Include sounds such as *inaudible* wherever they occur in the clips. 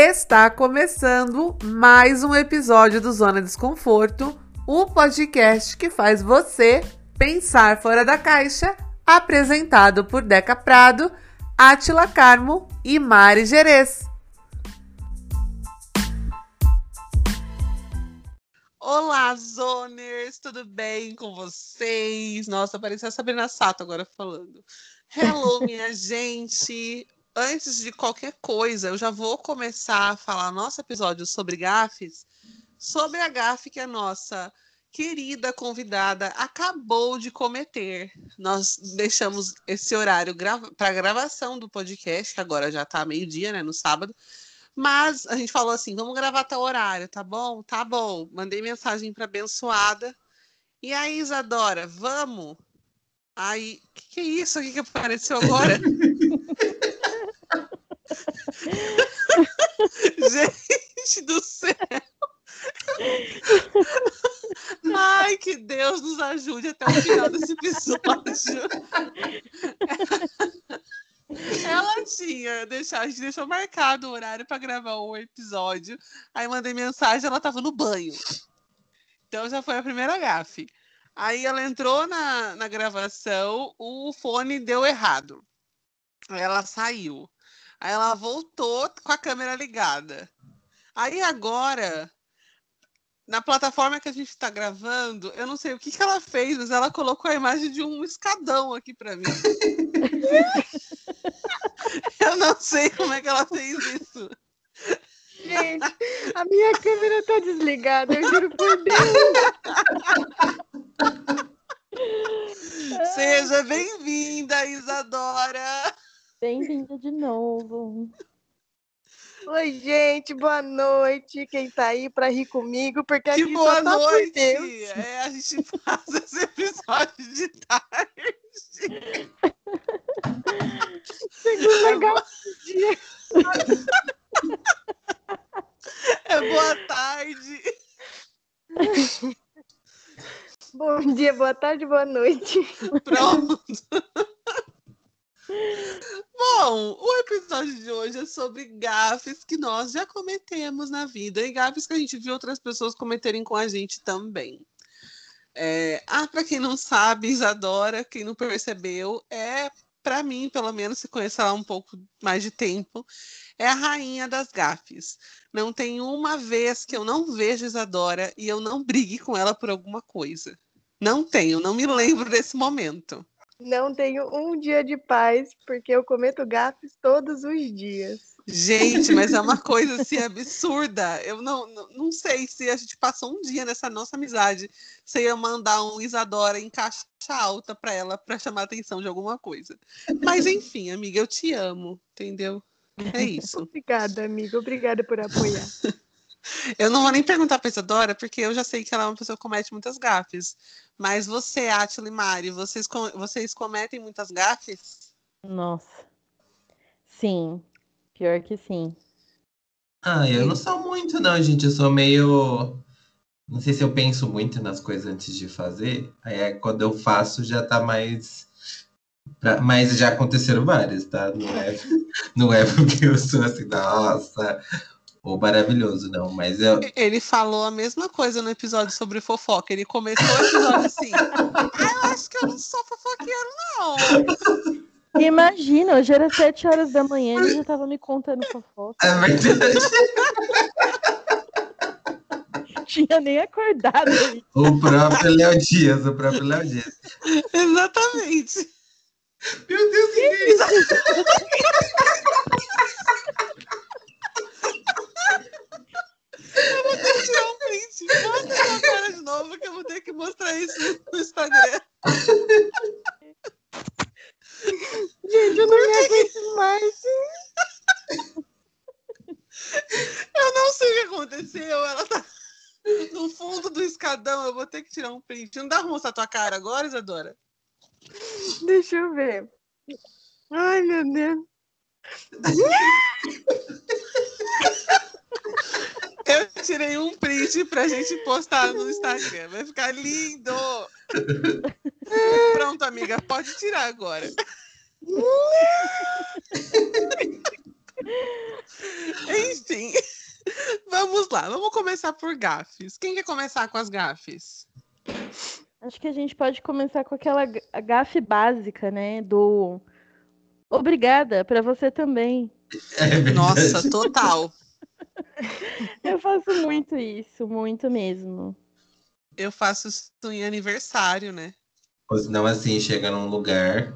Está começando mais um episódio do Zona Desconforto, o podcast que faz você pensar fora da caixa, apresentado por Deca Prado, Atila Carmo e Mari Gerês. Olá, Zoners! Tudo bem com vocês? Nossa, parecia a Sabrina Sato agora falando. Hello, minha *laughs* gente! Antes de qualquer coisa, eu já vou começar a falar nosso episódio sobre gafes, sobre a gafe que a nossa querida convidada acabou de cometer. Nós deixamos esse horário grava para gravação do podcast, que agora já está meio-dia, né, no sábado. Mas a gente falou assim: vamos gravar o horário, tá bom? Tá bom. Mandei mensagem para abençoada. E aí, Isadora, vamos? Aí, que, que é isso aqui que apareceu agora? *laughs* Gente do céu! Ai, que Deus nos ajude até o final desse episódio. Ela tinha deixado, a gente deixou marcado o horário para gravar o episódio. Aí mandei mensagem, ela estava no banho. Então já foi a primeira gafe. Aí ela entrou na, na gravação, o fone deu errado. Ela saiu. Aí ela voltou com a câmera ligada. Aí agora, na plataforma que a gente está gravando, eu não sei o que, que ela fez, mas ela colocou a imagem de um escadão aqui para mim. *laughs* eu não sei como é que ela fez isso. Gente, a minha câmera tá desligada, eu juro por Deus. Seja bem-vinda, Isadora. Bem-vinda de novo. Oi, gente, boa noite. Quem tá aí para rir comigo, porque que aqui boa tá noite. É, a gente *laughs* faz esse episódio de tarde. Segunda é boa... dia. É boa tarde. Bom dia, boa tarde, boa noite. Pronto. Bom, o episódio de hoje é sobre gafes que nós já cometemos na vida e gafes que a gente viu outras pessoas cometerem com a gente também. É, ah, para quem não sabe, Isadora, quem não percebeu, é, para mim, pelo menos, se conhecer ela um pouco mais de tempo, é a rainha das gafes. Não tem uma vez que eu não vejo Isadora e eu não brigue com ela por alguma coisa. Não tenho, não me lembro desse momento. Não tenho um dia de paz, porque eu cometo gafes todos os dias. Gente, mas é uma *laughs* coisa assim absurda. Eu não, não, não sei se a gente passou um dia nessa nossa amizade, você ia mandar um Isadora em caixa alta para ela para chamar a atenção de alguma coisa. Mas enfim, amiga, eu te amo, entendeu? É isso. Obrigada, amiga. Obrigada por apoiar. *laughs* Eu não vou nem perguntar pra Isadora, porque eu já sei que ela é uma pessoa que comete muitas gafes. Mas você, Atila e Mari, vocês, vocês cometem muitas gafes? Nossa. Sim. Pior que sim. Ah, eu não sou muito, não, gente. Eu sou meio. Não sei se eu penso muito nas coisas antes de fazer. Aí é quando eu faço já tá mais. Pra... Mas já aconteceram várias, tá? Não é, *laughs* não é porque eu sou assim, nossa, ou maravilhoso, não, mas eu... Ele falou a mesma coisa no episódio sobre fofoca. Ele começou o episódio assim. ah, eu acho que eu não sou fofoqueiro, não. *laughs* Imagina, hoje era sete horas da manhã e ele já tava me contando fofoca. É verdade. *laughs* Tinha nem acordado. O próprio Léo Dias, o próprio Léo Dias. *laughs* Exatamente. Meu Deus, que é isso? Eu vou ter que tirar um print. Manda sua cara de novo que eu vou ter que mostrar isso no Instagram. Gente, eu não me aguento mais. Eu não sei o que aconteceu. Ela tá no fundo do escadão. Eu vou ter que tirar um print. Não dá pra mostrar tua cara agora, Isadora? Deixa eu ver. Ai, meu Deus. Eu tirei um print pra gente postar no Instagram. Vai ficar lindo! Pronto, amiga, pode tirar agora. Enfim, vamos lá. Vamos começar por gafes. Quem quer começar com as gafes? Acho que a gente pode começar com aquela ga- gafe básica, né? Do obrigada pra você também. É. Nossa, total. *laughs* Eu faço muito isso, muito mesmo. Eu faço isso em aniversário, né? Ou senão, assim, chega num lugar,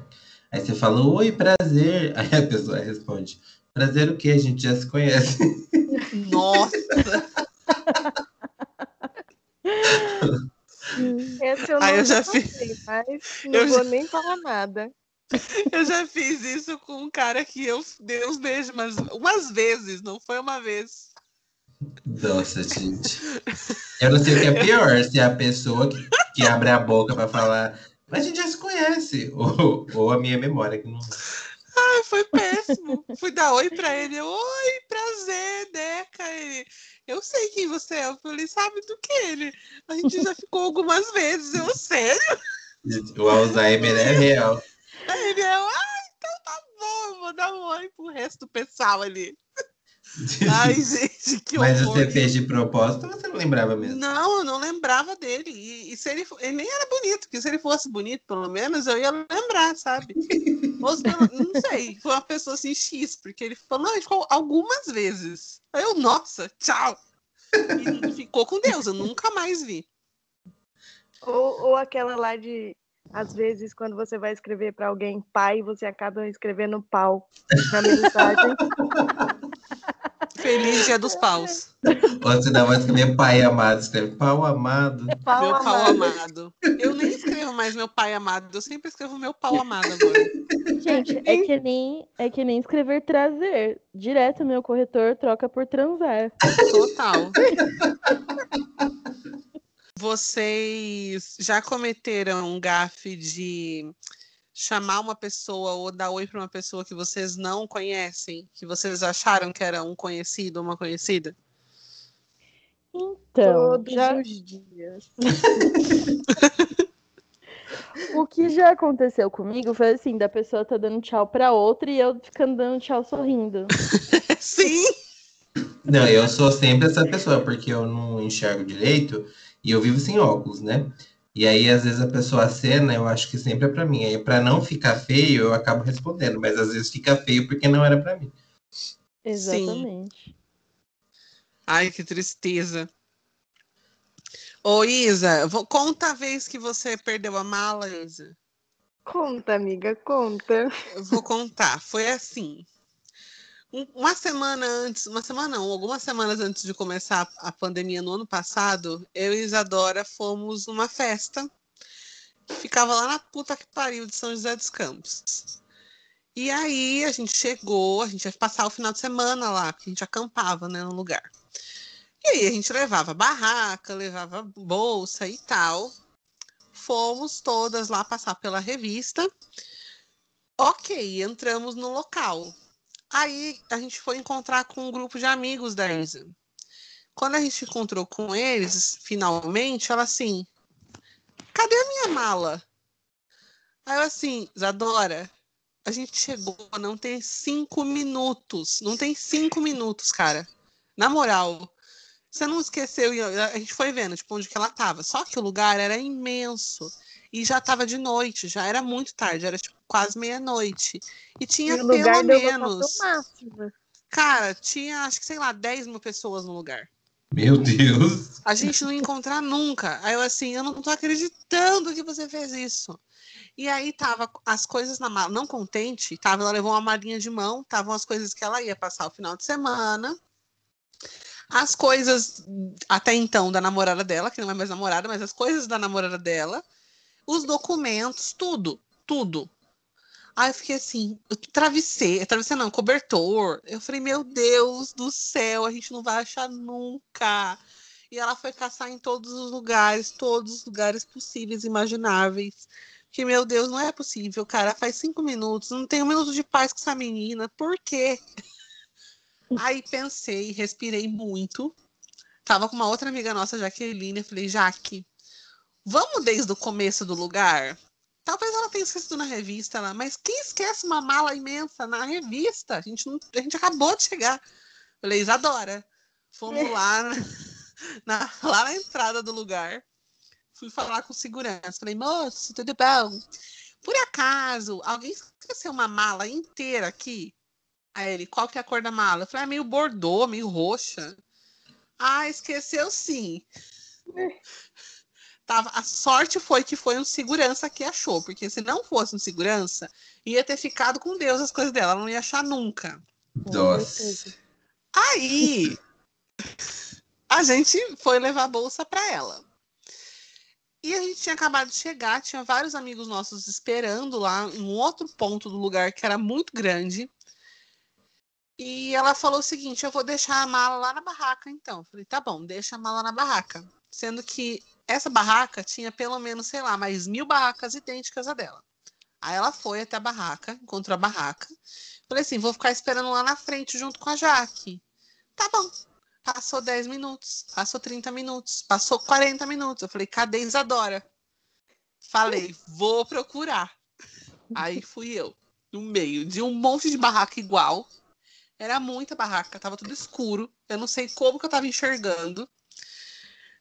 aí você fala, oi, prazer. *laughs* Aí a pessoa responde, prazer o quê? A gente já se conhece. Nossa, *laughs* Esse eu Ah, não eu já passei, mas não eu vou já- nem falar nada. *laughs* eu já fiz isso com um cara que eu dei uns beijos, mas umas vezes, não foi uma vez. Nossa, gente. Eu não sei o que é pior, se é a pessoa que, que abre a boca pra falar, mas a gente já se conhece. Ou, ou a minha memória que não. Ai, foi péssimo. Fui dar oi pra ele. eu, Oi, prazer, Deca. Ele, eu sei quem você é. Eu falei, sabe do que ele? A gente já ficou algumas vezes. Eu, sério? O Alzheimer é real. Aí ele, eu, ah, então tá bom. Vou dar um oi pro resto do pessoal ali. *laughs* Ai, gente, que Mas horror. você fez de propósito ou você não lembrava mesmo? Não, eu não lembrava dele. E, e se ele, ele nem era bonito, porque se ele fosse bonito, pelo menos, eu ia lembrar, sabe? *laughs* Ou se não, não sei, foi uma pessoa assim, X, porque ele falou, não, ele ficou algumas vezes. Aí eu, nossa, tchau. E ficou com Deus, eu nunca mais vi. Ou, ou aquela lá de, às vezes, quando você vai escrever para alguém pai, você acaba escrevendo pau na mensagem. *laughs* Feliz dia dos paus. Você dá mais que meu pai amado, escreve pau amado. Pau meu pau amado. amado. Eu nem escrevo mais meu pai amado, eu sempre escrevo meu pau amado agora. Gente, é que nem é que nem escrever trazer. Direto meu corretor troca por transar. Total. Vocês já cometeram um gafe de chamar uma pessoa ou dar oi para uma pessoa que vocês não conhecem, que vocês acharam que era um conhecido ou uma conhecida? Então, Todos já, os dias. *laughs* o que já aconteceu comigo foi assim, da pessoa tá dando tchau pra outra e eu ficando dando tchau sorrindo. *laughs* Sim! Não, eu sou sempre essa pessoa, porque eu não enxergo direito e eu vivo sem óculos, né? E aí, às vezes, a pessoa acena, eu acho que sempre é pra mim. Aí, pra não ficar feio, eu acabo respondendo, mas às vezes fica feio porque não era pra mim. Exatamente. Ai, que tristeza. Ô, Isa, vou, conta a vez que você perdeu a mala, Isa. Conta, amiga, conta. Eu vou contar. Foi assim. Um- Uma semana antes, uma semana não, algumas semanas antes de começar a pandemia no ano passado, eu e Isadora fomos numa festa que ficava lá na puta que pariu de São José dos Campos. E aí a gente chegou, a gente ia passar o final de semana lá, porque a gente acampava, né, no lugar. E aí a gente levava barraca, levava bolsa e tal. Fomos todas lá passar pela revista. Ok, entramos no local. Aí a gente foi encontrar com um grupo de amigos da Isa. Quando a gente encontrou com eles, finalmente, ela assim: cadê a minha mala? Aí eu assim, Isadora, a gente chegou, não tem cinco minutos. Não tem cinco minutos, cara. Na moral. Você não esqueceu, a gente foi vendo, tipo, onde que ela tava. Só que o lugar era imenso. E já tava de noite, já era muito tarde, era tipo quase meia-noite. E tinha E pelo menos. Cara, tinha acho que, sei lá, 10 mil pessoas no lugar. Meu Deus! A gente não ia encontrar nunca. Aí eu assim, eu não tô acreditando que você fez isso. E aí tava as coisas na mala, não contente, tava, ela levou uma malinha de mão, estavam as coisas que ela ia passar o final de semana. As coisas até então da namorada dela, que não é mais namorada, mas as coisas da namorada dela, os documentos, tudo, tudo. Aí eu fiquei assim, eu travessei, travessei não, cobertor. Eu falei, meu Deus do céu, a gente não vai achar nunca. E ela foi caçar em todos os lugares, todos os lugares possíveis, imagináveis. Que, meu Deus, não é possível, cara. Faz cinco minutos, não tem um minuto de paz com essa menina. Por quê? *laughs* Aí pensei, respirei muito. Tava com uma outra amiga nossa, Jaqueline. Eu falei, Jaque, vamos desde o começo do lugar? Talvez ela tenha esquecido na revista lá, mas quem esquece uma mala imensa na revista? A gente, não, a gente acabou de chegar. Falei, Isadora, fomos lá *laughs* na, lá na entrada do lugar. Fui falar com segurança. Falei, moço, tudo bom? Por acaso, alguém esqueceu uma mala inteira aqui? Aí ele, qual que é a cor da mala? Eu falei, é meio bordô, meio roxa. Ah, esqueceu sim. Tava, a sorte foi que foi um segurança que achou, porque se não fosse um segurança, ia ter ficado com Deus as coisas dela, ela não ia achar nunca. Nossa. Aí a gente foi levar a bolsa para ela. E a gente tinha acabado de chegar, tinha vários amigos nossos esperando lá em um outro ponto do lugar que era muito grande. E ela falou o seguinte: eu vou deixar a mala lá na barraca, então. Eu falei, tá bom, deixa a mala na barraca. Sendo que essa barraca tinha pelo menos, sei lá, mais mil barracas idênticas à dela. Aí ela foi até a barraca, encontrou a barraca. Falei assim: vou ficar esperando lá na frente junto com a Jaque. Tá bom. Passou 10 minutos, passou 30 minutos, passou 40 minutos. Eu falei: cadê Isadora? Falei: vou procurar. Aí fui eu, no meio de um monte de barraca igual. Era muita barraca, tava tudo escuro. Eu não sei como que eu tava enxergando.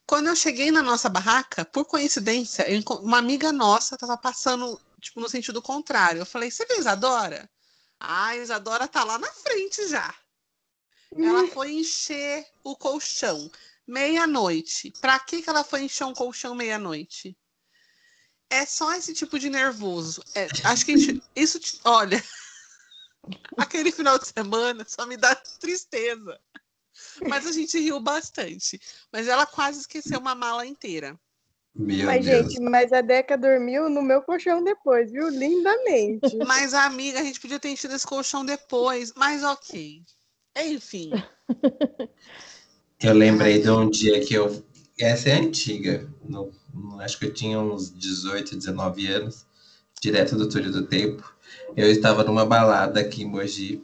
Quando eu cheguei na nossa barraca, por coincidência, uma amiga nossa tava passando, tipo, no sentido contrário. Eu falei, você vê Isadora? Ah, a Isadora tá lá na frente já. Ela foi encher o colchão meia-noite. Pra que, que ela foi encher um colchão meia-noite? É só esse tipo de nervoso. É, acho que gente, isso, olha, *laughs* aquele final de semana só me dá tristeza. Mas a gente riu bastante. Mas ela quase esqueceu uma mala inteira. Meu mas, Deus. gente, mas a Deca dormiu no meu colchão depois, viu? Lindamente. *laughs* Mas, amiga, a gente podia ter enchido esse colchão depois. Mas ok. Enfim. Eu lembrei de um dia que eu. Essa é antiga. No, acho que eu tinha uns 18, 19 anos, direto do Túlio do Tempo. Eu estava numa balada aqui em Mogi.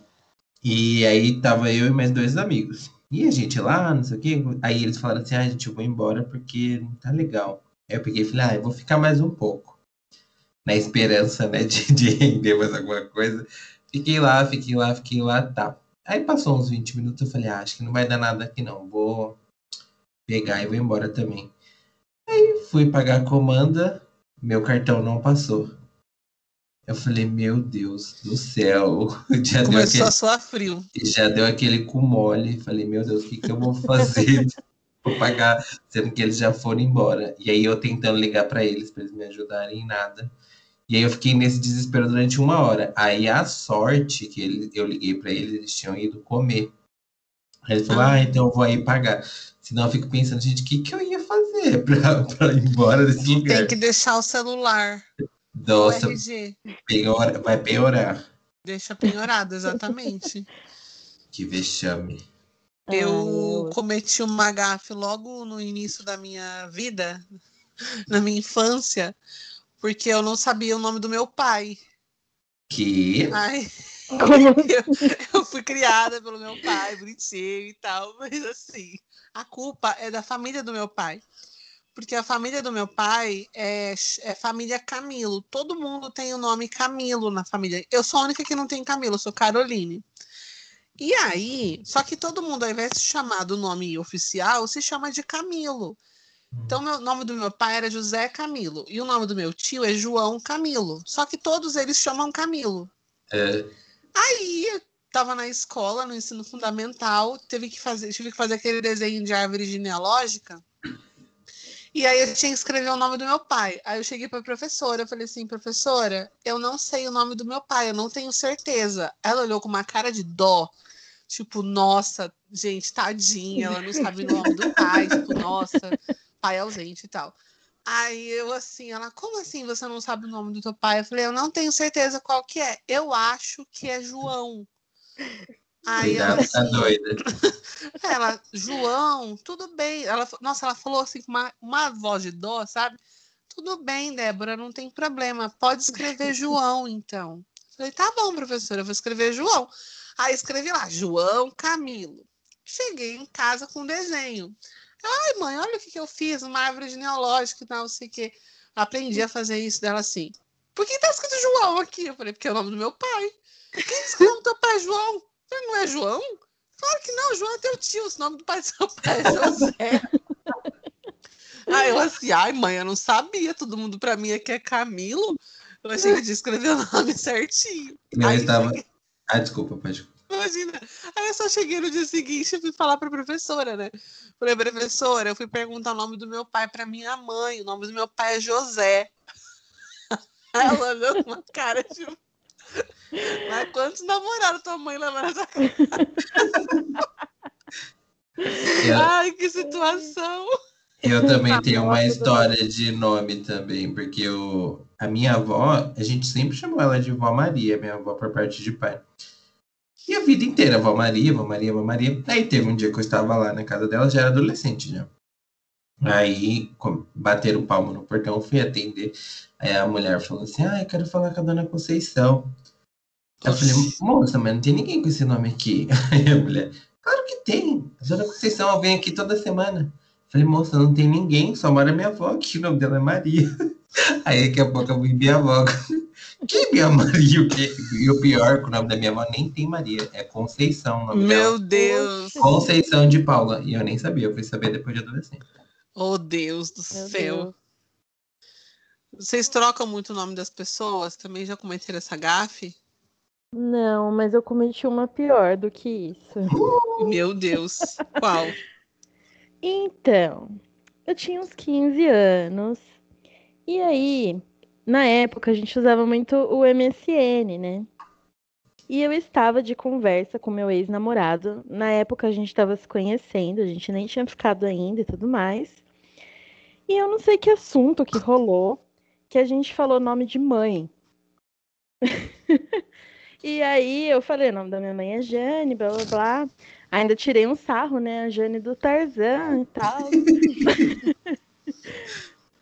E aí tava eu e mais dois amigos. E a gente lá, não sei o quê. Aí eles falaram assim: ah, gente, eu vou embora porque não tá legal. Aí eu peguei e falei: ah, eu vou ficar mais um pouco. Na esperança, né, de, de render mais alguma coisa. Fiquei lá, fiquei lá, fiquei lá, tá. Aí passou uns 20 minutos, eu falei, ah, acho que não vai dar nada aqui não, vou pegar e vou embora também. Aí fui pagar a comanda, meu cartão não passou. Eu falei, meu Deus do céu. *laughs* Já Começou deu aquele, a suar frio. Já deu aquele cu mole. Falei, meu Deus, o que, que eu vou fazer? *laughs* vou pagar, sendo que eles já foram embora. E aí eu tentando ligar para eles, para eles me ajudarem em nada. E aí eu fiquei nesse desespero durante uma hora. Aí a sorte que ele, eu liguei para eles, eles tinham ido comer. Aí ele falou, ah, ah então eu vou aí pagar. Senão eu fico pensando, gente, o que, que eu ia fazer *laughs* para ir embora desse lugar? Tem que deixar o celular. Nossa, piora, vai piorar. Deixa piorado, exatamente. que vexame. Eu cometi uma gafe logo no início da minha vida, na minha infância, porque eu não sabia o nome do meu pai. Que? Ai, *laughs* eu, eu, fui criada pelo meu pai, bonitinho e tal, mas assim, a culpa é da família do meu pai. Porque a família do meu pai é, é família Camilo. Todo mundo tem o nome Camilo na família. Eu sou a única que não tem Camilo, eu sou Caroline. E aí, só que todo mundo, ao invés de chamar do nome oficial, se chama de Camilo. Então, o nome do meu pai era José Camilo. E o nome do meu tio é João Camilo. Só que todos eles chamam Camilo. É. Aí, eu tava na escola, no ensino fundamental, teve que fazer, tive que fazer aquele desenho de árvore genealógica. E aí eu tinha que escrever o nome do meu pai. Aí eu cheguei para a professora, eu falei assim, professora, eu não sei o nome do meu pai, eu não tenho certeza. Ela olhou com uma cara de dó, tipo, nossa, gente, tadinha, ela não sabe o nome do pai, tipo, nossa, pai ausente e tal. Aí eu assim, ela, como assim você não sabe o nome do teu pai? Eu falei, eu não tenho certeza qual que é. Eu acho que é João. Aí ela, tá doida. *laughs* ela, João, tudo bem. Ela, nossa, ela falou assim com uma, uma voz de dó, sabe? Tudo bem, Débora, não tem problema. Pode escrever João, então. Eu falei, tá bom, professora, eu vou escrever João. Aí escrevi lá, João Camilo. Cheguei em casa com o desenho. Ai, mãe, olha o que, que eu fiz, uma árvore genealógica e tal, não sei o quê. Aprendi a fazer isso dela assim. por que tá escrito João aqui? Eu falei, porque é o nome do meu pai. Quem do teu pai é João? Eu falei, não é João? Claro que não, João é teu tio, o nome do pai do seu pai é José. *laughs* Aí eu assim, ai mãe, eu não sabia, todo mundo pra mim aqui é Camilo. Eu achei que tinha escrever o nome certinho. Eu Aí estava. cheguei- Ah, desculpa, pode. Imagina. Aí eu só cheguei no dia seguinte e fui falar pra professora, né? Falei, professora, eu fui perguntar o nome do meu pai pra minha mãe. O nome do meu pai é José. Aí *laughs* ela olhou com uma cara de. Mas quantos namorados tua mãe leva nessa casa? Eu, Ai, que situação! eu também tenho uma história de nome também, porque eu, a minha avó, a gente sempre chamou ela de Vó Maria, minha avó por parte de pai. E a vida inteira, Vó Maria, Vó Maria, Vó Maria. Aí teve um dia que eu estava lá na casa dela, já era adolescente já. Aí bateram palmo no portão, fui atender. Aí a mulher falou assim: Ah, eu quero falar com a dona Conceição. Eu falei, moça, mas não tem ninguém com esse nome aqui. *laughs* Aí a mulher, claro que tem. A dona Conceição vem aqui toda semana. Eu falei, moça, não tem ninguém, só mora minha avó aqui, o nome dela é Maria. *laughs* Aí daqui a pouco eu vi minha avó. *laughs* Quem é minha Maria? O? E o pior, que o nome da minha avó nem tem Maria, é Conceição o nome dela. Meu Deus! Conceição de Paula. E eu nem sabia, eu fui saber depois de adolescente. Oh, Deus do Meu céu! Deus. Vocês trocam muito o nome das pessoas? Também já cometeram essa gafe? Não, mas eu cometi uma pior do que isso. *laughs* Meu Deus! Qual? Então, eu tinha uns 15 anos. E aí, na época, a gente usava muito o MSN, né? E eu estava de conversa com meu ex-namorado. Na época, a gente estava se conhecendo, a gente nem tinha ficado ainda e tudo mais. E eu não sei que assunto que rolou, que a gente falou nome de mãe. *laughs* E aí eu falei, o nome da minha mãe é Jane, blá blá blá. Ainda tirei um sarro, né? A Jane do Tarzan e tal. *laughs*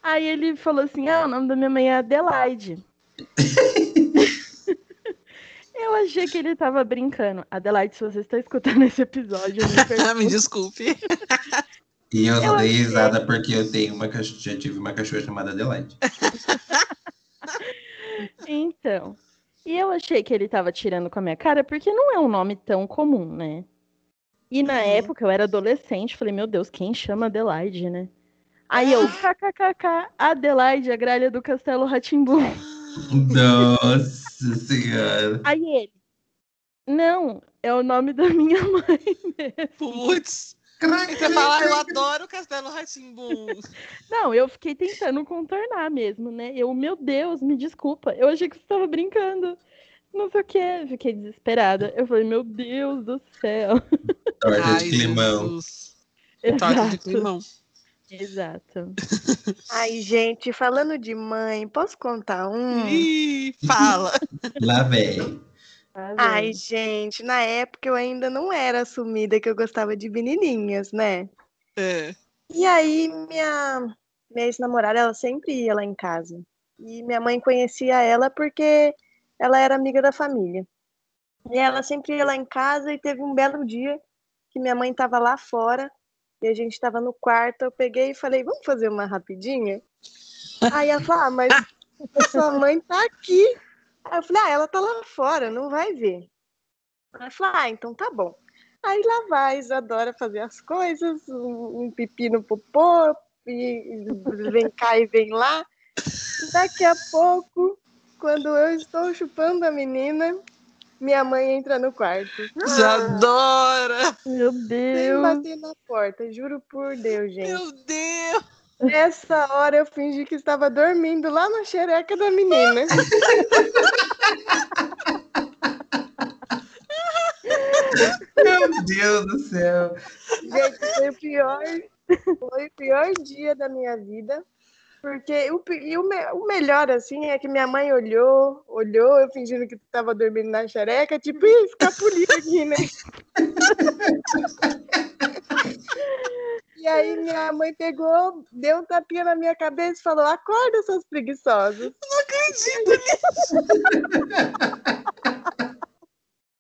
aí ele falou assim: ah, o nome da minha mãe é Adelaide. *laughs* eu achei que ele tava brincando. Adelaide, se você está escutando esse episódio, eu me *laughs* Me perdoe. desculpe. E eu Eu dei achei. risada porque eu tenho uma cachorra, já tive uma cachorra chamada Adelaide. Então. E eu achei que ele tava tirando com a minha cara, porque não é um nome tão comum, né? E na Uhum. época eu era adolescente, falei, meu Deus, quem chama Adelaide, né? Aí eu, kkkk, Adelaide, a gralha do Castelo Ratimbu. Nossa senhora. Aí ele, não, é o nome da minha *laughs* mãe mesmo. Putz! Você fala, "Ah, eu adoro Castelo Ratimbum. *laughs* Não, eu fiquei tentando contornar mesmo, né? Eu, meu Deus, me desculpa, eu achei que você estava brincando. Não sei o que, fiquei desesperada. Eu falei, meu Deus do céu. *laughs* Torta Ai, de climão. Torta de Exato. climão. *laughs* Exato. Ai, gente, falando de mãe, posso contar um? Ih, fala. Lá vem. Ai, gente, na época eu ainda não era assumida que eu gostava de menininhas, né? É. E aí, minha, minha ex-namorada, ela sempre ia lá em casa. E minha mãe conhecia ela porque ela era amiga da família. E ela sempre ia lá em casa e teve um belo dia que minha mãe estava lá fora e a gente estava no quarto. Eu peguei e falei, vamos fazer uma rapidinha? Aí ela falou, ah, mas *laughs* sua mãe tá aqui. Aí eu falei, ah, ela tá lá fora, não vai ver. Ela falou, ah, então tá bom. Aí lá vai, Isadora fazer as coisas, um, um pipi no popô, e vem cá e vem lá. Daqui a pouco, quando eu estou chupando a menina, minha mãe entra no quarto. Isadora! Meu Sem Deus. bater na porta, juro por Deus, gente. Meu Deus! Nessa hora eu fingi que estava dormindo lá na xereca da menina. Meu Deus do céu. Gente, foi o pior, foi o pior dia da minha vida. Porque o, e o, o melhor, assim, é que minha mãe olhou, olhou, eu fingindo que tava dormindo na xereca, tipo, "Ih, escapuliu aqui, né? E aí minha mãe pegou, deu um tapinha na minha cabeça e falou, acorda, seus preguiçosos. Não acredito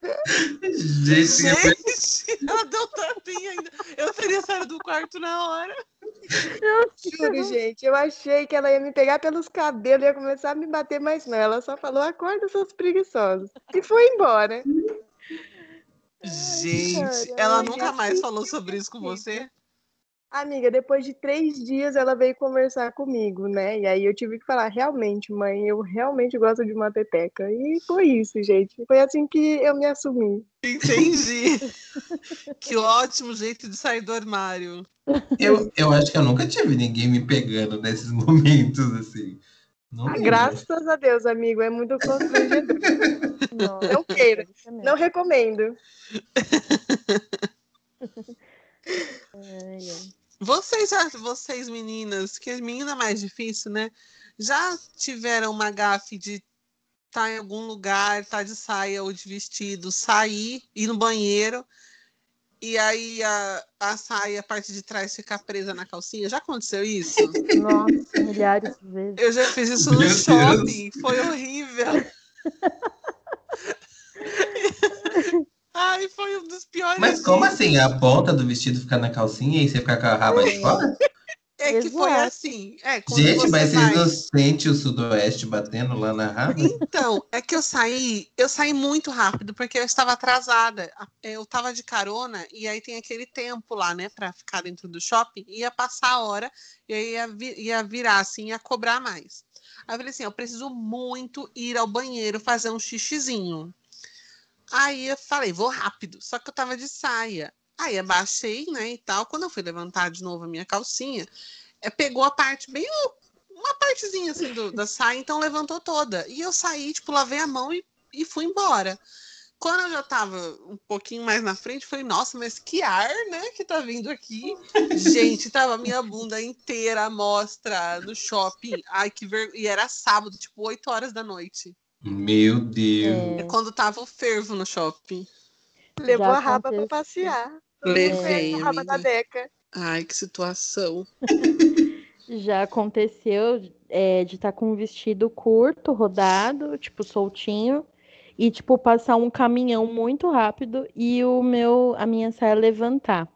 *laughs* Gente, eu- Gente, ela deu um tapinha ainda. Eu teria saído do quarto na hora. Juro, gente. Eu achei que ela ia me pegar pelos cabelos e ia começar a me bater, mas não. Ela só falou: acorda, seus preguiçosos. E foi embora. Gente, cara, ela ai, nunca gente, mais falou sobre isso com você? Amiga, depois de três dias ela veio conversar comigo, né? E aí eu tive que falar, realmente, mãe, eu realmente gosto de uma pepeca. E foi isso, gente. Foi assim que eu me assumi. Entendi. *laughs* que ótimo jeito de sair do armário. Eu, eu acho que eu nunca tive ninguém me pegando nesses *laughs* momentos, assim. Não lembro. Graças a Deus, amigo, é muito constrangedor. *laughs* Nossa, Não queira. mesmo. Não recomendo. Vocês, já- vocês meninas, que menina é mais difícil, né? Já tiveram uma gafe de estar em algum lugar, estar de saia ou de vestido, sair, ir no banheiro, e aí a, a saia, a parte de trás ficar presa na calcinha? Já aconteceu isso? *laughs* Nossa, milhares de vezes. Eu já fiz isso no Meu Deus. shopping, foi horrível. *laughs* Ai, foi um dos piores. Mas como dias. assim? A ponta do vestido fica na calcinha e você fica com a raba de fora? É que foi Exato. assim. É, Gente, você mas vai- vocês não sentem o sudoeste batendo lá na raba? Então, é que eu saí, eu saí muito rápido porque eu estava atrasada. Eu estava de carona e aí tem aquele tempo lá, né, para ficar dentro do shopping. Ia passar a hora e aí ia, vi- ia virar assim, ia cobrar mais. Aí eu falei assim, eu preciso muito ir ao banheiro fazer um xixizinho. Aí eu falei, vou rápido. Só que eu tava de saia. Aí abaixei, né, e tal. Quando eu fui levantar de novo a minha calcinha, é, pegou a parte bem uma partezinha assim do- da saia, então levantou toda. E eu saí, tipo, lavei a mão e, e fui embora. Quando eu já tava um pouquinho mais na frente, falei, nossa, mas que ar, né, que tá vindo aqui. Gente, tava minha bunda inteira à mostra no shopping. Ai, que vergonha. E era sábado, tipo, 8 horas da noite. Meu Deus. É quando tava o fervo no shopping. Levou Já a raba pra aconteceu. passear. Levei, a raba da. Deca. Ai, que situação. *laughs* Já aconteceu é, de estar com um vestido curto, rodado, tipo, soltinho, e, tipo, passar um caminhão muito rápido e o meu, a minha saia levantar.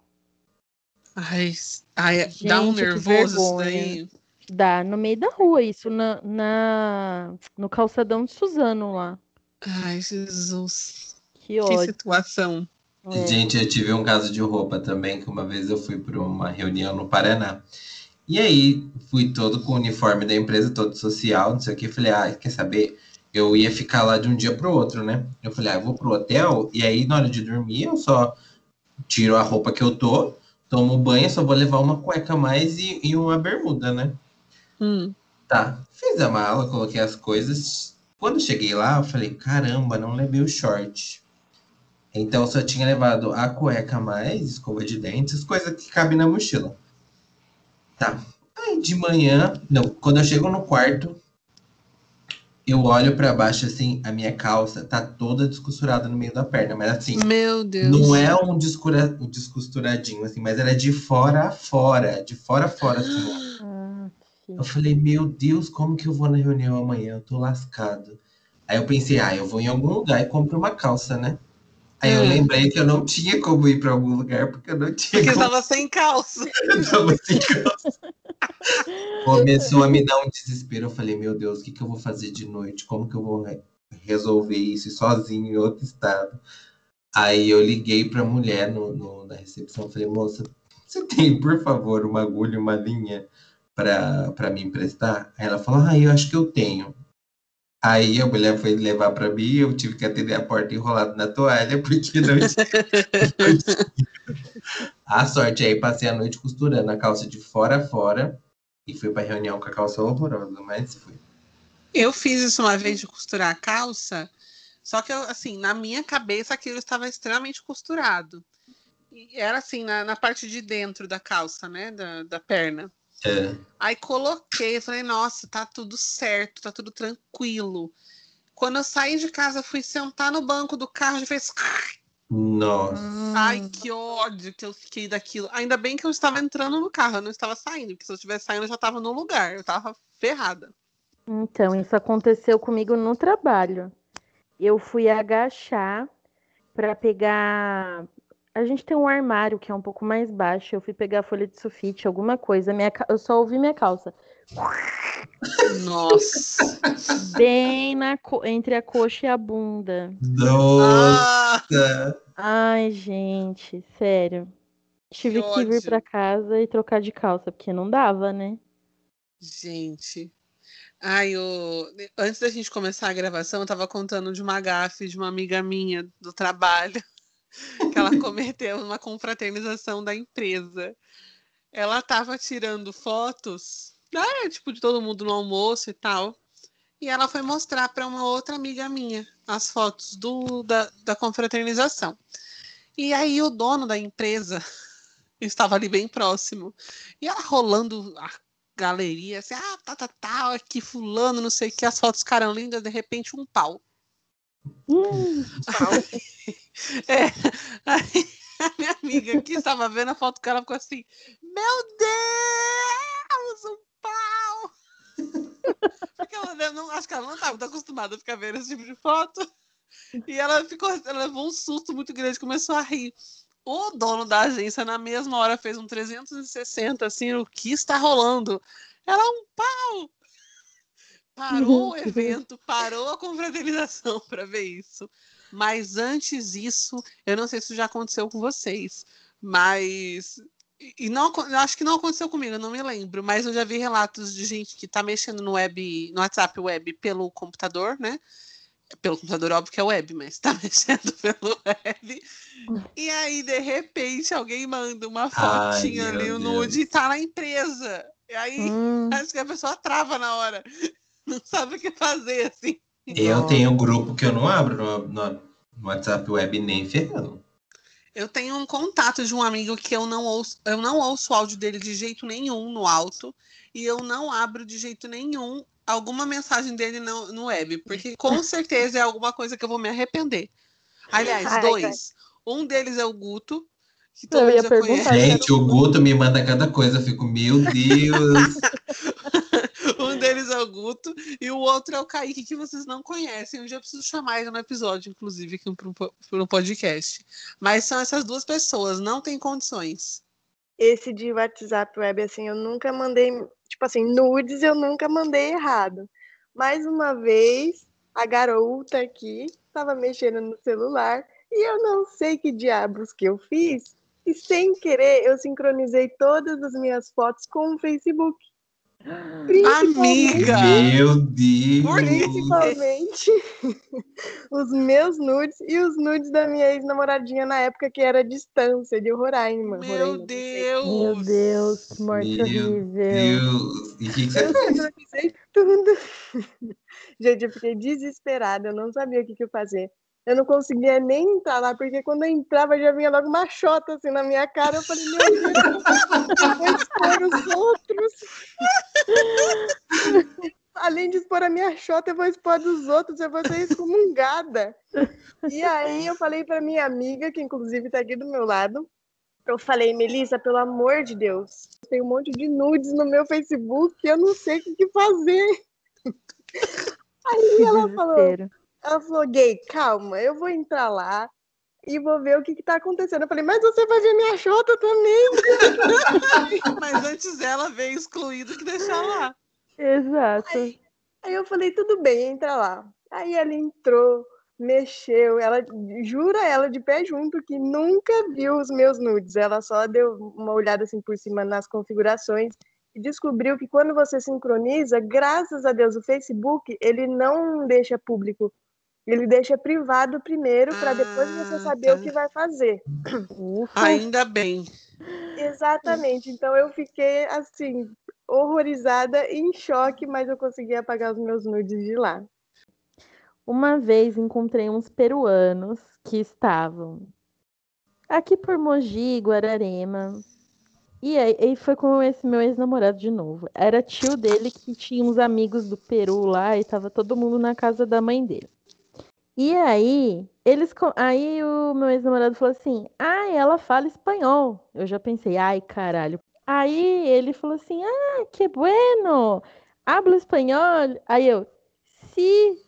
Ai, ai dá um Gente, nervoso isso daí. Dá no meio da rua, isso na, na- no calçadão de Suzano lá. Ai, Jesus. Que Que ódio. situação. É. Gente, eu tive um caso de roupa também, que uma vez eu fui para uma reunião no Paraná. E aí, fui todo com o uniforme da empresa, todo social, não sei o que. Falei, ah, quer saber? Eu ia ficar lá de um dia pro outro, né? Eu falei, ah, eu vou pro hotel, e aí na hora de dormir eu só tiro a roupa que eu tô, tomo banho, só vou levar uma cueca a mais e, e uma bermuda, né? Hum. Tá, fiz a mala, coloquei as coisas. Quando cheguei lá, eu falei, caramba, não levei o short. Então só tinha levado a cueca a mais, escova de dentes, as coisas que cabem na mochila. Tá. Aí de manhã, não, quando eu chego no quarto, eu olho pra baixo assim, a minha calça tá toda descosturada no meio da perna, mas assim, Meu Deus. não é um, descura, um descosturadinho assim, mas ela é de fora a fora, de fora a fora assim. Eu falei, meu Deus, como que eu vou na reunião amanhã? Eu tô lascado. Aí eu pensei, ah, eu vou em algum lugar e compro uma calça, né? Aí eu Hum. lembrei que eu não tinha como ir pra algum lugar, porque eu não tinha Porque como estava sem calça. *laughs* eu tava sem calça. Começou a me dar um desespero. Eu falei, meu Deus, o que, que eu vou fazer de noite? Como que eu vou re- resolver isso sozinho em outro estado? Aí eu liguei pra mulher no, no- na recepção. Falei, moça, você tem, por favor, uma agulha, uma linha pra me emprestar? Aí ela falou, ah, eu acho que eu tenho. Aí a mulher foi levar pra mim, eu tive que atender a porta enrolado na toalha, *laughs* porque não tinha. *laughs* a sorte aí, passei a noite costurando a calça de fora a fora e fui pra reunião com a calça horrorosa, mas fui. Eu fiz isso uma vez de costurar a calça, só que eu, assim, na minha cabeça aquilo estava extremamente costurado. E era assim, na, na parte de dentro da calça, né? Da, da perna. É, Aí coloquei, falei, nossa, tá tudo certo, tá tudo tranquilo. Quando eu saí de casa, fui sentar no banco do carro, já fez. nossa. Ai, que ódio que eu fiquei daquilo. Ainda bem que eu estava entrando no carro, eu não estava saindo, porque se eu estivesse saindo, eu já estava no lugar, eu estava ferrada. Então, isso aconteceu comigo no trabalho. Eu fui agachar para pegar a gente tem um armário que é um pouco mais baixo. Eu fui pegar a folha de sulfite, alguma coisa. Minha, eu só ouvi minha calça. Nossa. Bem na entre a coxa e a bunda. Nossa! Ai, gente, sério. Tive que, vir ódio. pra casa e trocar de calça, porque não dava, né? gente. Ai, eu... Antes da gente começar a gravação, eu tava contando de uma gafe de uma amiga minha do trabalho, que ela cometeu numa confraternização da empresa. Ela tava tirando fotos, né, tipo, de todo mundo no almoço e tal. E ela foi mostrar para uma outra amiga minha as fotos do, da, da confraternização. E aí o dono da empresa *laughs* estava ali bem próximo. E ela rolando a galeria, assim, ah, tá, tá, tá, aqui fulano, não sei o que, as fotos ficaram lindas, de repente um pau. Hum, *laughs* É, aí a minha amiga que estava vendo a foto com ela ficou assim, meu Deus, um pau! *laughs* Porque ela não, acho que ela não estava acostumada a ficar vendo esse tipo de foto. E ela ficou, ela levou um susto muito grande, começou a rir. O dono da agência, na mesma hora, fez um 360, assim, o que está rolando? Ela, um pau! Parou o *laughs* evento, parou a confraternização *laughs* para ver isso. Mas antes disso, eu não sei se já aconteceu com vocês, mas. E não, acho que não aconteceu comigo, eu não me lembro, mas eu já vi relatos de gente que tá mexendo no web, no WhatsApp web pelo computador, né? Pelo computador, óbvio que é web, mas tá *laughs* mexendo pelo web. E aí, de repente, alguém manda uma Ai, fotinha ali, meu o nude, e tá na empresa. E aí, hum. acho que a pessoa trava na hora. Não sabe o que fazer, assim. Eu tenho um grupo que eu não abro no, no- WhatsApp web nem ferrando. Eu tenho um contato de um amigo que eu não ouço, eu não ouço o áudio dele de jeito nenhum no alto e eu não abro de jeito nenhum alguma mensagem dele no, no web, porque com *laughs* certeza é alguma coisa que eu vou me arrepender. Aliás, Ai, dois. Um deles é o Guto, que todo Eu ia perguntar. Gente, o Guto me manda cada coisa. Eu fico, meu Deus. *laughs* O Guto e o outro é o Kaique, que vocês não conhecem. Um dia eu preciso chamar ele no episódio, inclusive, aqui para um podcast. Mas são essas duas pessoas, não tem condições. Esse de WhatsApp web, assim, eu nunca mandei. Tipo assim, nudes eu nunca mandei errado. Mais uma vez, a garota aqui estava mexendo no celular e eu não sei que diabos que eu fiz. E sem querer, eu sincronizei todas as minhas fotos com o Facebook. Amiga! Meu Deus. Principalmente *laughs* os meus nudes e os nudes da minha ex-namoradinha na época que era distância de Roraima. Meu Roraima. Deus! Meu Deus, que morte Meu horrível. Deus. E o que, que você Eu sincronizei tudo. *laughs* Gente, eu fiquei desesperada, eu não sabia o que, que eu fazer. Eu não conseguia nem entrar lá, porque quando eu entrava já vinha logo uma chota assim na minha cara. Eu falei, meu Deus, eu vou expor os outros. *laughs* Além de expor a minha chota, eu vou expor dos outros, eu vou ser excomungada. E aí eu falei para minha amiga, que inclusive está aqui do meu lado, eu falei, Melissa, pelo amor de Deus, tem um monte de nudes no meu Facebook eu não sei o que, fazer. *laughs* Aí ela falou. Ela falou, gay, calma, eu vou entrar lá e vou ver o que, que tá acontecendo. Eu falei, mas você vai ver minha chota também. *laughs* Mas antes dela veio excluído que deixar lá. Exato. Aí eu falei, tudo bem, entra lá. Aí ela entrou, mexeu, ela jura ela de pé junto que nunca viu os meus nudes. Ela só deu uma olhada assim por cima nas configurações e descobriu que quando você sincroniza, graças a Deus, o Facebook, ele não deixa público. Ele deixa privado primeiro para depois você Ah, saber tá. o que vai fazer. Ufa. Ainda bem. Exatamente. Então eu fiquei assim horrorizada, em choque, mas eu consegui apagar os meus nudes de lá. Uma vez encontrei uns peruanos que estavam aqui por Mogi, Guararema. E aí e foi com esse meu ex-namorado de novo. Era tio dele que tinha uns amigos do Peru lá e tava todo mundo na casa da mãe dele. E aí, eles aí o meu ex-namorado falou assim: "Ah, ela fala espanhol". Eu já pensei: "Ai, caralho". Aí ele falou assim: "Ah, que bueno. Habla espanhol?". Aí eu: "Sí,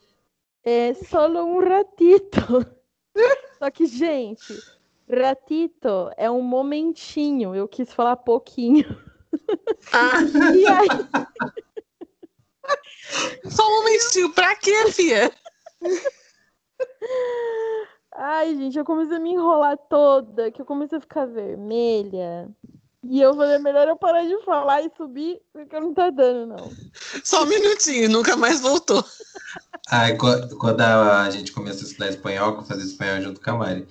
é solo um ratito". *laughs* Só que, gente, Ratito é um momentinho, eu quis falar pouquinho. Ah. *laughs* E aí, *laughs* Só um momentinho, pra quê, fia? Ai, gente, eu comecei a me enrolar toda, que eu comecei a ficar vermelha. E eu falei, melhor eu parar de falar e subir, porque não tá dando, não. Só um minutinho, nunca mais voltou. Ai, qu- quando a gente começou a estudar espanhol, que eu fazia espanhol junto com a Mari.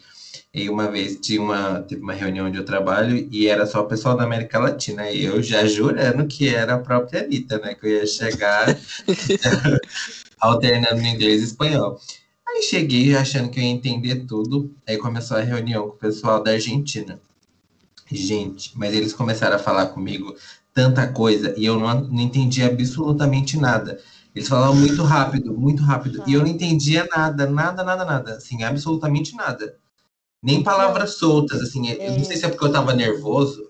E uma vez tinha uma, teve uma reunião onde eu trabalho e era só o pessoal da América Latina. E eu já jurando que era a própria Anitta, né? Que eu ia chegar *laughs* *laughs* alternando no inglês e espanhol. Aí cheguei achando que eu ia entender tudo. Aí começou a reunião com o pessoal da Argentina. Gente, mas eles começaram a falar comigo tanta coisa e eu não, não entendi absolutamente nada. Eles falavam muito rápido, muito rápido. E eu não entendia nada, nada, nada, nada. Assim, absolutamente nada. Nem palavras soltas, assim. Eu não sei se é porque eu tava nervoso.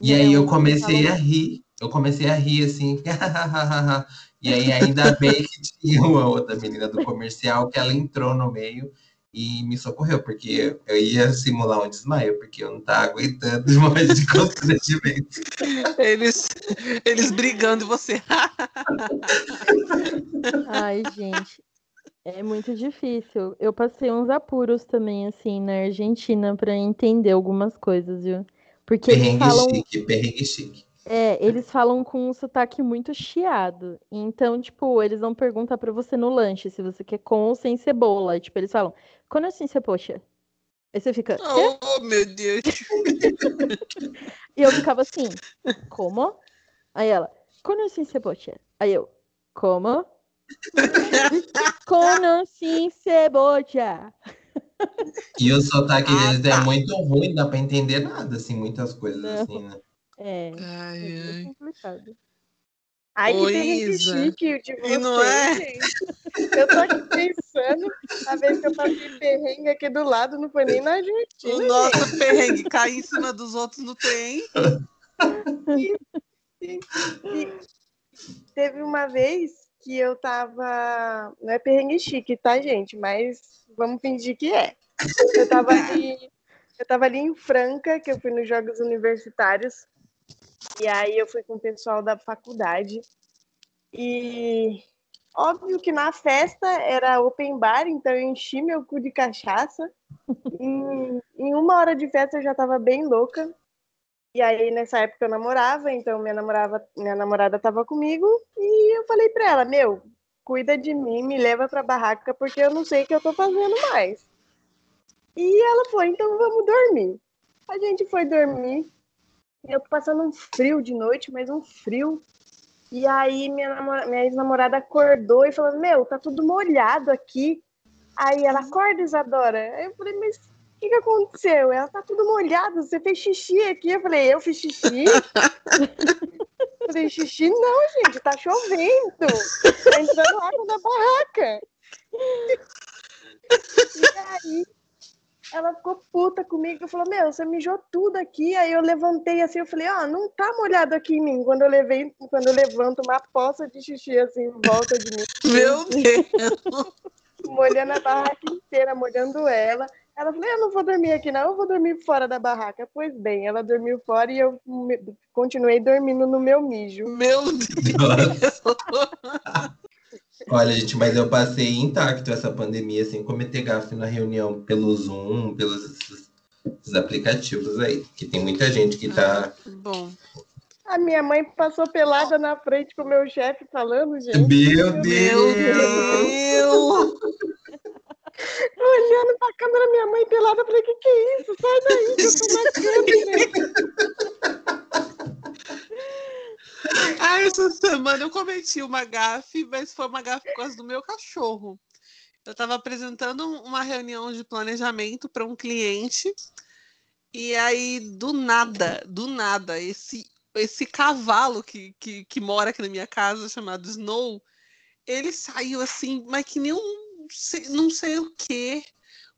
E aí eu comecei a rir. Eu comecei a rir, assim. *laughs* e aí ainda bem que tinha uma outra menina do comercial que ela entrou no meio e me socorreu, porque eu ia simular um desmaio, porque eu não tava aguentando de morrer de constrangimento. Eles, eles brigando e você. Ai, gente, é muito difícil. Eu passei uns apuros também, assim, na Argentina pra entender algumas coisas, viu? Porque eles Perrengue falam, chique, perrengue chique. É, eles falam com um sotaque muito chiado. Então, tipo, eles vão perguntar pra você no lanche se você quer com ou sem cebola. Tipo, eles falam, quando assim você poxa? Aí você fica, quê? Oh, meu Deus. *laughs* E eu ficava assim, como? Aí ela, quando assim você poxa? Aí eu, como? Quando assim cebolla? E o sotaque Ah, deles tá. é muito ruim, dá pra entender nada, assim, muitas coisas Não. assim, né? É, Ai, é ai. complicado. Ai, que Ô, perrengue Isa. chique de vocês, E não é? gente. Eu tô aqui pensando, a vez que eu passei perrengue aqui do lado, não foi nem na O Argentina, gente. nosso perrengue cair em cima dos outros não tem. E teve uma vez que eu tava. Não é perrengue chique, tá, gente? Mas vamos fingir que é. Eu tava *laughs* ali, eu tava ali em Franca, que eu fui nos Jogos Universitários. E aí eu fui com o pessoal da faculdade. E óbvio que na festa era open bar, então eu enchi meu cu de cachaça. Em, em uma hora de festa eu já tava bem louca. E aí, nessa época, eu namorava, então minha, namorava, minha namorada tava comigo, e eu falei pra ela, meu, cuida de mim, me leva pra barraca, porque eu não sei o que eu tô fazendo mais. E ela foi, então vamos dormir. A gente foi dormir, eu passando um frio de noite, mas um frio. E aí, minha, namora- minha ex-namorada acordou e falou, meu, tá tudo molhado aqui. Aí ela, acorda, Isadora. Aí eu falei, mas o que, que aconteceu? Ela tá tudo molhado, você fez xixi aqui. Eu falei, eu fiz xixi? *laughs* Eu falei, xixi não, gente, tá chovendo. Tá entrando água na barraca. E aí, ela ficou puta comigo. Falou, meu, você mijou tudo aqui. Aí eu levantei assim, eu falei, ó, não tá molhado aqui em mim. Quando eu, levei, quando eu levanto uma poça de xixi assim em volta de mim *laughs* Meu Deus. *laughs* molhando a barraca inteira, molhando ela. Ela falou: Eu não vou dormir aqui, não, eu vou dormir fora da barraca. Pois bem, ela dormiu fora e eu continuei dormindo no meu mijo. Meu Deus. *laughs* Olha, gente, mas eu passei intacto essa pandemia sem cometer gafe na reunião pelo Zoom, pelos esses- aplicativos aí. Que tem muita gente que tá. Bom. A minha mãe passou pelada na frente com o meu chefe falando, gente. Meu Meu Deus! Deus. Olhando pra câmera, minha mãe pelada, eu falei: Que que é isso? Sai daí, que eu tô *laughs* na câmera. *laughs* Ah, essa semana eu cometi uma gafe, mas foi uma gafe por causa do meu cachorro. Eu estava apresentando um- uma reunião de planejamento para um cliente e aí do nada, do nada, esse esse cavalo que, que, que mora aqui na minha casa chamado Snow, ele saiu assim, mas que nem um não sei o que,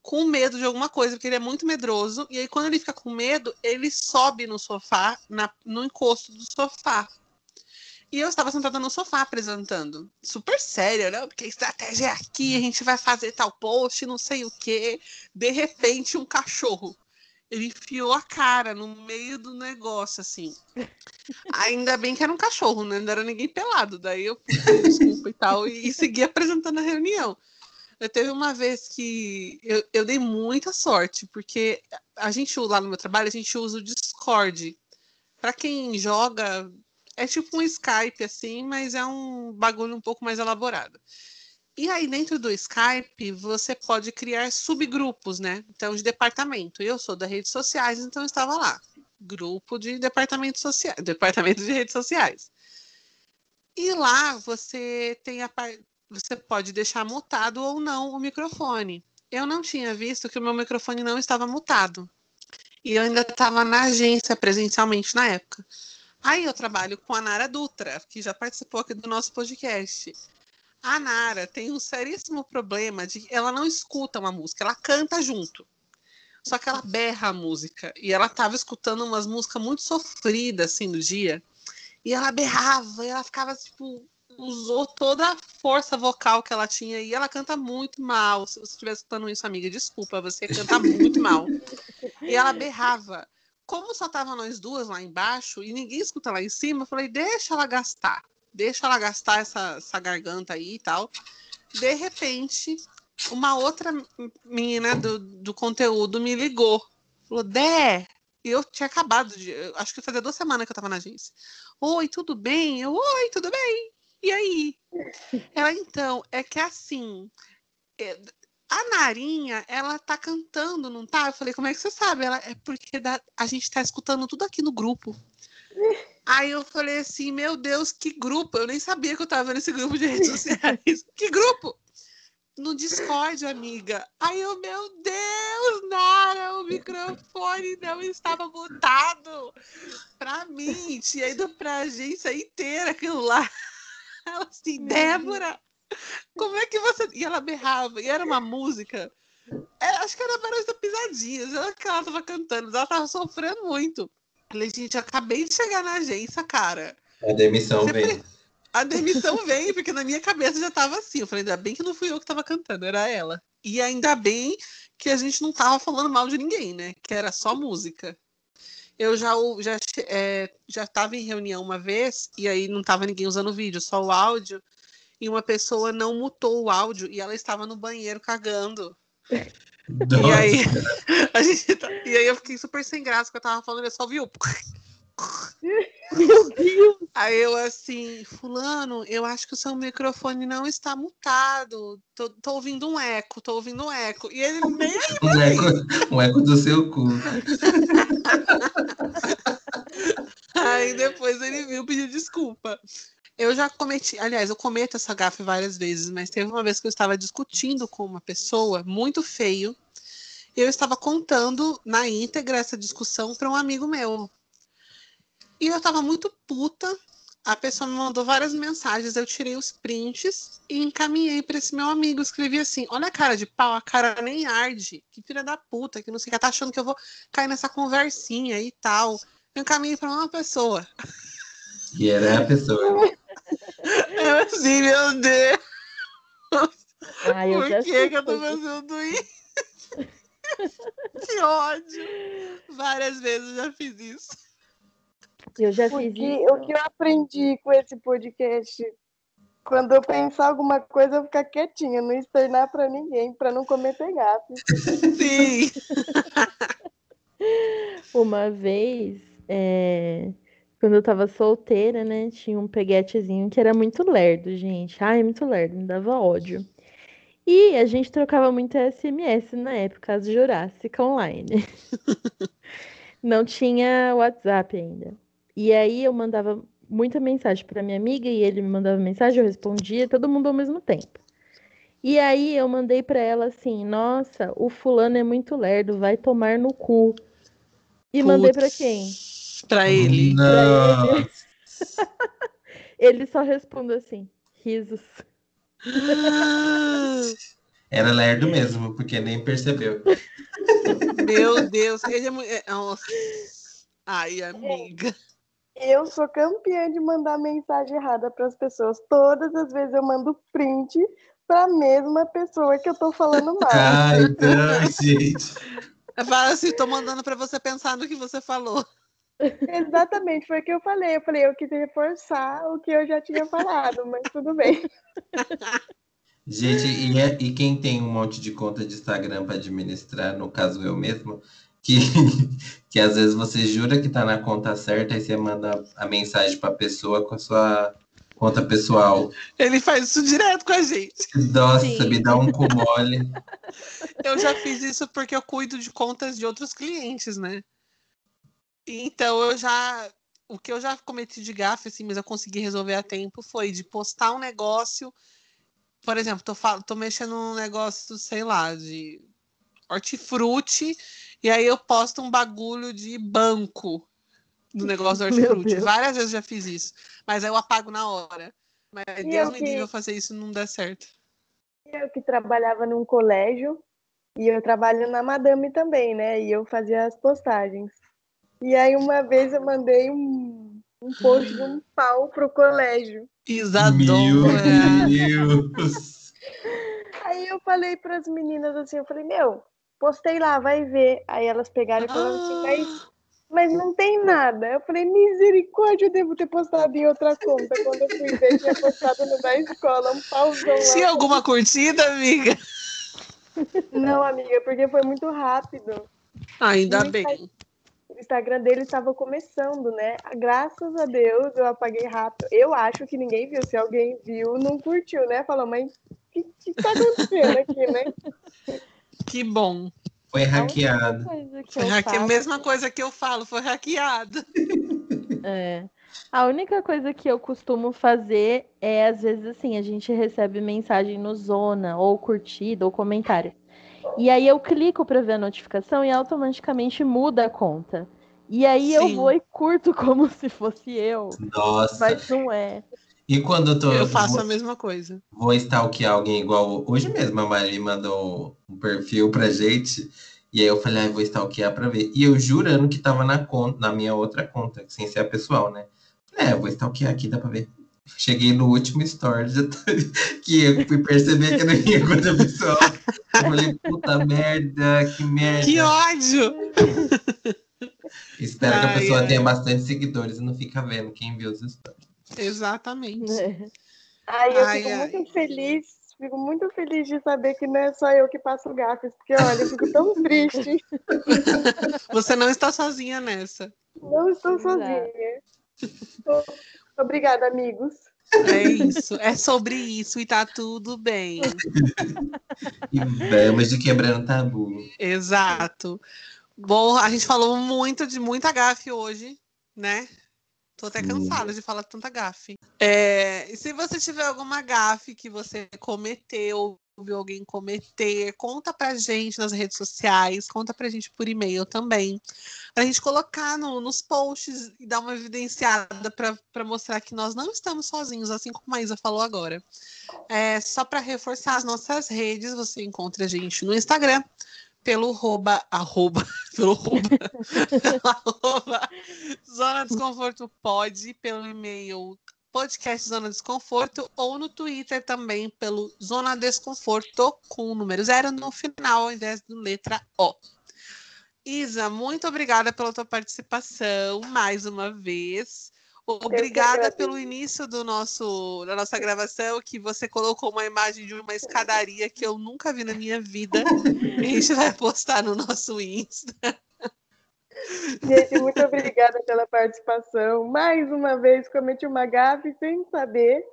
com medo de alguma coisa, porque ele é muito medroso. E aí quando ele fica com medo, ele sobe no sofá, na, no encosto do sofá. E eu estava sentada no sofá apresentando. Super séria, né? Porque a estratégia é aqui, a gente vai fazer tal post, não sei o quê. De repente, um cachorro. Ele enfiou a cara no meio do negócio, assim. Ainda bem que era um cachorro, né? Não era ninguém pelado. Daí eu pedi desculpa e tal, e, e segui apresentando a reunião. Eu teve uma vez que eu, eu dei muita sorte, porque a gente, lá no meu trabalho, a gente usa o Discord. Para quem joga, é tipo um Skype, assim, mas é um bagulho um pouco mais elaborado. E aí, dentro do Skype, você pode criar subgrupos, né? Então, de departamento. Eu sou das redes sociais, então eu estava lá. Grupo de departamento social, departamento de redes sociais. E lá você tem a você pode deixar mutado ou não o microfone. Eu não tinha visto que o meu microfone não estava mutado. E eu ainda estava na agência presencialmente na época. Aí eu trabalho com a Nara Dutra, que já participou aqui do nosso podcast. A Nara tem um seríssimo problema de ela não escuta uma música, ela canta junto. Só que ela berra a música. E ela estava escutando umas músicas muito sofridas assim no dia. E ela berrava, e ela ficava tipo usou toda a força vocal que ela tinha e ela canta muito mal. Se você estiver escutando isso, amiga, desculpa, você canta muito mal. E ela berrava. Como só tava nós duas lá embaixo e ninguém escuta lá em cima, eu falei, deixa ela gastar. Deixa ela gastar essa, essa garganta aí e tal. De repente, uma outra menina do, do conteúdo me ligou. Falou, Dé, eu tinha acabado de. Acho que fazia duas semanas que eu tava na agência. Oi, tudo bem? Eu, oi, tudo bem? E aí? Ela, então, é que assim, é, a Narinha, ela tá cantando, não tá? Eu falei, como é que você sabe? Ela, é porque da, a gente tá escutando tudo aqui no grupo. *laughs* Aí eu falei assim, meu Deus, que grupo? Eu nem sabia que eu tava nesse grupo de redes sociais. *laughs* que grupo? No Discord, amiga. Aí eu, meu Deus, Nara, o microfone não estava mutado. Pra mim, tinha ido pra agência inteira aquilo lá. *laughs* Ela assim, Débora, como é que você. E ela berrava, e era uma música. É, acho que era Barões da Pisadinhas, ela que ela tava cantando, ela tava sofrendo muito. Falei, gente, acabei de chegar na agência, cara. A demissão você vem. Pre... A demissão vem, porque na minha cabeça já tava assim. Eu falei, ainda bem que não fui eu que tava cantando, era ela. E ainda bem que a gente não tava falando mal de ninguém, né? Que era só música eu já já é, já estava em reunião uma vez e aí não estava ninguém usando o vídeo, só o áudio. E uma pessoa não mutou o áudio e ela estava no banheiro cagando. E aí, *laughs* a gente, tá, e aí eu fiquei super sem graça, porque eu tava falando, eu só viu. Meu Deus! Aí eu assim, fulano, eu acho que o seu microfone não está mutado. Tô, tô ouvindo um eco, tô ouvindo um eco. E ele nem um eco, um eco do seu cu. *laughs* Aí depois ele viu pedir desculpa. Eu já cometi, aliás, eu cometo essa gafe várias vezes, mas teve uma vez que eu estava discutindo com uma pessoa muito feio. Eu estava contando na íntegra essa discussão para um amigo meu. E eu tava muito puta. A pessoa me mandou várias mensagens, eu tirei os prints e encaminhei para esse meu amigo. Escrevi assim: Olha a cara de pau, a cara nem arde. Que filha da puta, que não sei o que, tá achando que eu vou cair nessa conversinha e tal. Eu encaminhei para uma pessoa. E era a pessoa. *laughs* Eu assim, meu Deus. Ai, Por que, que eu tô fazendo isso? *laughs* que ódio. Várias vezes eu já fiz isso. Eu já Porque fiz isso. o que eu aprendi com esse podcast, quando eu pensar alguma coisa, eu ficar quietinha, não externar para ninguém, para não cometer gafe. Sim. *laughs* Uma vez, é, quando eu tava solteira, né, tinha um peguetezinho que era muito lerdo, gente. Ai, muito lerdo, me dava ódio. E a gente trocava muito SMS na época, as Jurássica Online. *laughs* Não tinha WhatsApp ainda. E aí eu mandava muita mensagem para minha amiga e ele me mandava mensagem, eu respondia, todo mundo ao mesmo tempo. E aí eu mandei para ela assim: "Nossa, o fulano é muito lerdo, vai tomar no cu". E Putz, mandei para quem? Para ele. Não. Pra ele. *laughs* ele só responde assim: "Risos". Era lerdo mesmo, porque nem percebeu. Meu Deus, ele é muito. Ai, amiga. Eu sou campeã de mandar mensagem errada para as pessoas. Todas as vezes eu mando print para a mesma pessoa que eu tô falando *laughs* mal. Ah, então, gente. Fala assim, tô mandando para você pensar no que você falou. Exatamente, foi o que eu falei. Eu falei, eu quis reforçar o que eu já tinha falado, mas tudo bem. *laughs* Gente, e, é, e quem tem um monte de conta de Instagram para administrar, no caso eu mesmo, que, *laughs* que às vezes você jura que tá na conta certa e você manda a mensagem para a pessoa com a sua conta pessoal. Ele faz isso direto com a gente. Nossa, Sim. me dá um comole. Eu já fiz isso porque eu cuido de contas de outros clientes, né? Então eu já. O que eu já cometi de gafe, assim, mas eu consegui resolver a tempo, foi de postar um negócio. Por exemplo, tô, tô mexendo num negócio, sei lá, de hortifruti, e aí eu posto um bagulho de banco no negócio do *laughs* hortifruti. Várias vezes já fiz isso. Mas aí eu apago na hora. Mas e Deus me que... livre eu fazer isso não der certo. Eu que trabalhava num colégio e eu trabalho na Madame também, né? E eu fazia as postagens. E aí uma vez eu mandei um, um post de um pau pro colégio. Isadora! Meu Deus! *laughs* Aí eu falei para as meninas assim, eu falei, meu, postei lá, vai ver. Aí elas pegaram e falaram assim, mas, mas não tem nada. Eu falei, misericórdia, eu devo ter postado em outra conta. Quando eu fui ver, tinha postado no da escola, um pauzão lá. Tinha alguma curtida, amiga? Não, amiga, porque foi muito rápido. Ainda bem o Instagram dele estava começando, né? Graças a Deus eu apaguei rápido. Eu acho que ninguém viu. Se alguém viu, não curtiu, né? Falou, mas o que, que tá acontecendo aqui, né? *laughs* Que bom. Foi hackeado. Foi hacke... Mesma coisa que eu falo, foi hackeado. *laughs* É. A única coisa que eu costumo fazer é, às vezes, assim, a gente recebe mensagem no Zona, ou curtida, ou comentário. E aí eu clico para ver a notificação e automaticamente muda a conta. E aí Sim. eu vou e curto como *laughs* se fosse eu. Nossa. Mas não é. E quando eu tô. Eu faço vou, a mesma coisa. Vou stalkear alguém igual. Hoje mesmo a Mari mandou um perfil pra gente. E aí eu falei, ah, vou stalkear pra ver. E eu jurando que tava na conta, na minha outra conta, sem ser a pessoal, né? É, vou stalkear aqui, dá pra ver. Cheguei no último story *laughs* que eu fui perceber que não ia contra a pessoa. Eu falei, puta merda, que merda. Que ódio! *laughs* Espero ai, que a pessoa ai. tenha bastante seguidores e não fica vendo quem viu os stories. Exatamente. É. Ai, eu ai, fico muito feliz, fico muito feliz de saber que não é só eu que passo gafes, porque olha, eu fico tão triste. *laughs* Você não está sozinha nessa. Não estou sozinha. Obrigada, amigos. É isso, é sobre isso e tá tudo bem. E vamos de quebrando tabu. Exato. Bom, a gente falou muito de muita gafe hoje, né? Tô até cansada de falar tanta gafe. É, se você tiver alguma gafe que você cometeu viu alguém cometer, conta pra gente nas redes sociais, conta pra gente por e-mail também, pra gente colocar no, nos posts e dar uma evidenciada para mostrar que nós não estamos sozinhos, assim como a Isa falou agora. É, só para reforçar as nossas redes, você encontra a gente no Instagram, pelo arroba, arroba, *laughs* pelo arroba, *laughs* arroba Zona Desconforto Pode, pelo e-mail podcast Zona Desconforto ou no Twitter também pelo Zona Desconforto com o número zero no final ao invés do letra O. Isa, muito obrigada pela tua participação mais uma vez. Obrigada pelo início do nosso, da nossa gravação, que você colocou uma imagem de uma escadaria que eu nunca vi na minha vida. *laughs* a gente vai postar no nosso Insta. Gente, muito obrigada pela participação. Mais uma vez cometi uma gafe sem saber.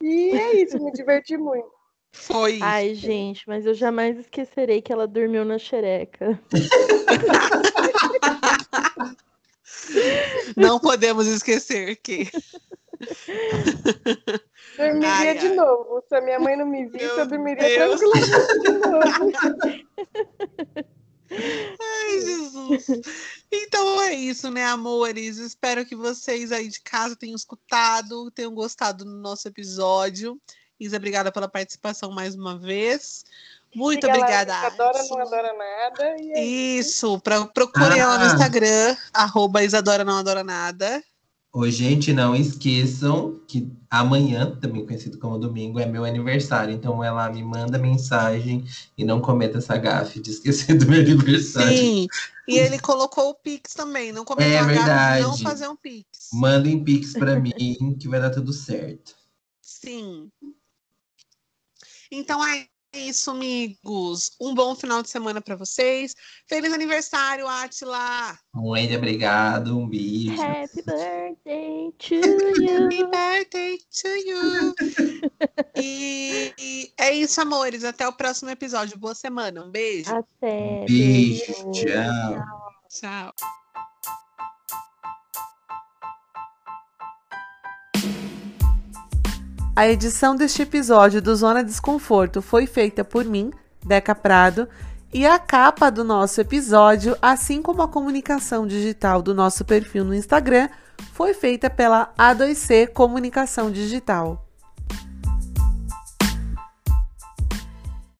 E é isso, me diverti muito. Foi. Ai, gente, mas eu jamais esquecerei que ela dormiu na xereca. *laughs* Não podemos esquecer que. *laughs* Dormiria ai, de ai. novo. Se a minha mãe não me visse, eu dormiria Deus. tranquilamente de novo. Ai, Jesus. Então é isso, né, amores? Espero que vocês aí de casa tenham escutado, tenham gostado do nosso episódio. Isa, obrigada pela participação mais uma vez. Muito Siga obrigada. Lá, Isadora não adora nada. É isso, pra, procure ah. ela no Instagram, arroba Isadora não adora nada. Ô, gente, não esqueçam que amanhã, também conhecido como domingo, é meu aniversário. Então, lá, me manda mensagem e não cometa essa gafe de esquecer *laughs* do meu aniversário. Sim, e ele colocou o Pix também. Não cometeu É a gafe de verdade. não fazer um Pix. Mandem Pix pra mim que vai dar tudo certo. Sim. Então é isso, amigos. Um bom final de semana para vocês. Feliz aniversário, Atila! Muito obrigado, um beijo. Happy birthday to Happy you. birthday to you! e, e é isso, amores. Até o próximo episódio. Boa semana. Um beijo. Até. Beijo, beijo. tchau. Tchau. A edição deste episódio do Zona Desconforto foi feita por mim, Deca Prado, e a capa do nosso episódio, assim como a comunicação digital do nosso perfil no Instagram, foi feita pela A2C Comunicação Digital.